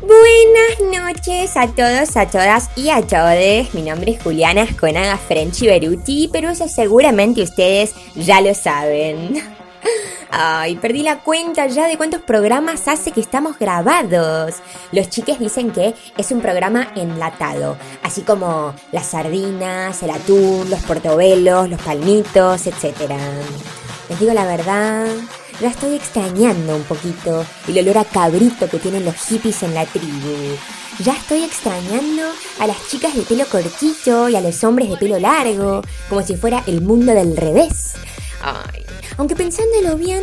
Buenas noches a todos, a todas y a todes. Mi nombre es Juliana Esconaga Frenchy Beruti, pero eso seguramente ustedes ya lo saben. Ay, perdí la cuenta ya de cuántos programas hace que estamos grabados. Los chiques dicen que es un programa enlatado, así como las sardinas, el atún, los portobelos, los palmitos, etc. Les digo la verdad, la estoy extrañando un poquito el olor a cabrito que tienen los hippies en la tribu. Ya estoy extrañando a las chicas de pelo cortito y a los hombres de pelo largo, como si fuera el mundo del revés. Ay, aunque pensándolo bien,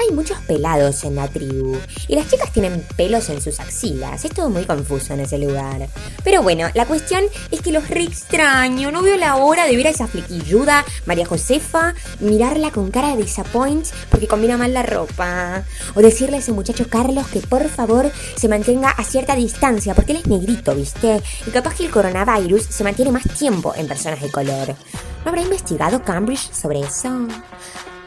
hay muchos pelados en la tribu y las chicas tienen pelos en sus axilas. Es todo muy confuso en ese lugar. Pero bueno, la cuestión es que los re extraño. No veo la hora de ver a esa flequilluda María Josefa, mirarla con cara de disappoint porque combina mal la ropa. O decirle a ese muchacho Carlos que por favor se mantenga a cierta distancia porque él es negrito, ¿viste? Y capaz que el coronavirus se mantiene más tiempo en personas de color. ¿No habrá investigado Cambridge sobre eso?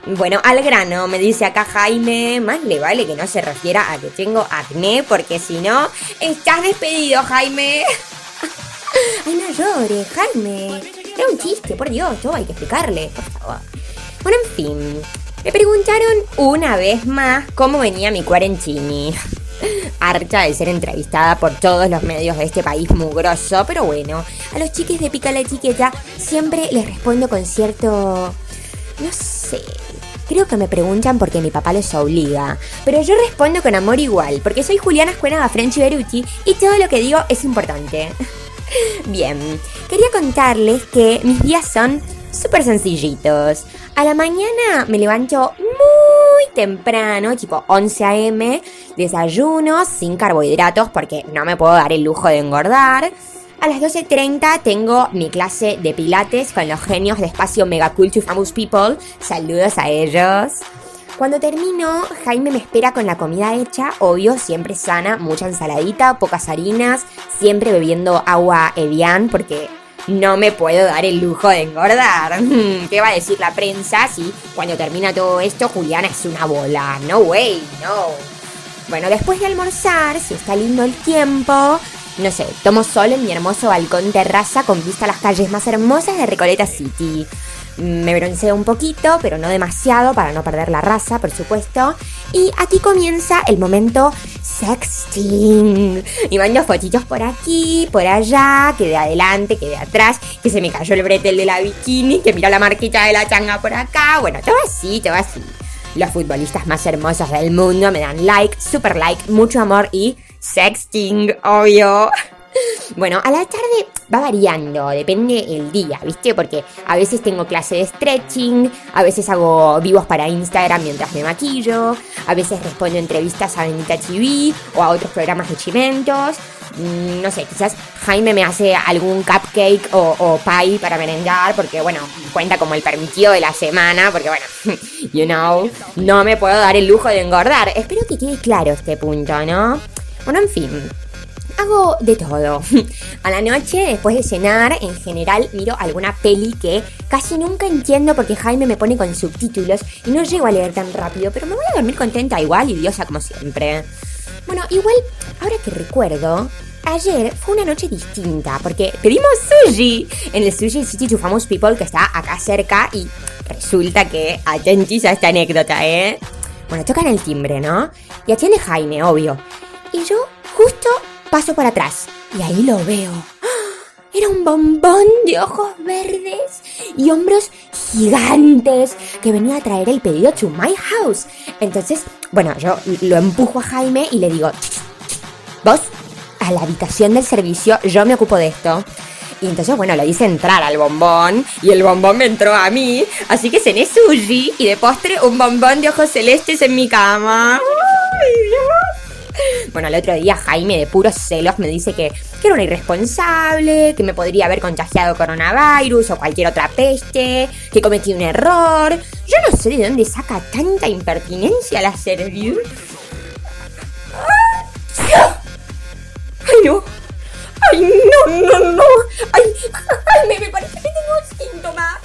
Bueno, al grano, me dice acá Jaime. Más le vale que no se refiera a que tengo acné, porque si no, estás despedido, Jaime. Ay, no llores, Jaime. Era un chiste, por Dios, todo hay que explicarle, por favor. Bueno, en fin. Me preguntaron una vez más cómo venía mi cuarentini. Harta de ser entrevistada por todos los medios de este país mugroso, pero bueno, a los chiques de Pica la Etiqueta siempre les respondo con cierto... No sé, Creo que me preguntan porque mi papá los obliga, pero yo respondo con amor igual, porque soy Juliana Escuenaga Frenchy Beruti y todo lo que digo es importante. Bien, quería contarles que mis días son súper sencillitos. A la mañana me levanto muy temprano, tipo 11 a.m., desayuno sin carbohidratos porque no me puedo dar el lujo de engordar. A las 12.30 tengo mi clase de pilates con los genios de espacio Mega Cool to Famous People. Saludos a ellos. Cuando termino, Jaime me espera con la comida hecha, obvio, siempre sana, mucha ensaladita, pocas harinas, siempre bebiendo agua Evian porque no me puedo dar el lujo de engordar. ¿Qué va a decir la prensa si cuando termina todo esto Juliana es una bola? No way, no. Bueno, después de almorzar, si está lindo el tiempo, no sé, tomo sol en mi hermoso balcón terraza con vista a las calles más hermosas de Recoleta City. Me bronceo un poquito, pero no demasiado para no perder la raza, por supuesto. Y aquí comienza el momento sexting. Y mando fotitos por aquí, por allá, que de adelante, que de atrás, que se me cayó el bretel de la bikini, que mira la marquita de la changa por acá. Bueno, todo así, todo así. Los futbolistas más hermosos del mundo me dan like, super like, mucho amor y sexting, obvio. Bueno, a la tarde va variando, depende el día, ¿viste? Porque a veces tengo clase de stretching, a veces hago vivos para Instagram mientras me maquillo, a veces respondo entrevistas a Benita TV o a otros programas de chimentos. Mm, no sé, quizás Jaime me hace algún cupcake o, o pie para merendar, porque bueno, cuenta como el permitido de la semana, porque bueno, you know, no me puedo dar el lujo de engordar. Espero que quede claro este punto, ¿no? Bueno, en fin. Hago de todo. A la noche, después de cenar, en general miro alguna peli que casi nunca entiendo porque Jaime me pone con subtítulos y no llego a leer tan rápido, pero me voy a dormir contenta igual y diosa como siempre. Bueno, igual, ahora que recuerdo, ayer fue una noche distinta porque pedimos sushi en el Sushi City to Famous People que está acá cerca y resulta que atentis a esta anécdota, ¿eh? Bueno, tocan el timbre, ¿no? Y atiende Jaime, obvio. Justo paso para atrás y ahí lo veo. ¡Ah! Era un bombón de ojos verdes y hombros gigantes que venía a traer el pedido to my house. Entonces, bueno, yo lo empujo a Jaime y le digo, vos, a la habitación del servicio, yo me ocupo de esto. Y entonces, bueno, le hice entrar al bombón y el bombón me entró a mí. Así que cené sushi y de postre un bombón de ojos celestes en mi cama. Bueno, el otro día Jaime de puros celos me dice que, era una irresponsable, que me podría haber contagiado coronavirus o cualquier otra peste, que cometí un error. Yo no sé de dónde saca tanta impertinencia la servir. ¡Ay, no! ¡Ay, no, no, no! ¡Ay, ay me, me parece que tengo síntomas!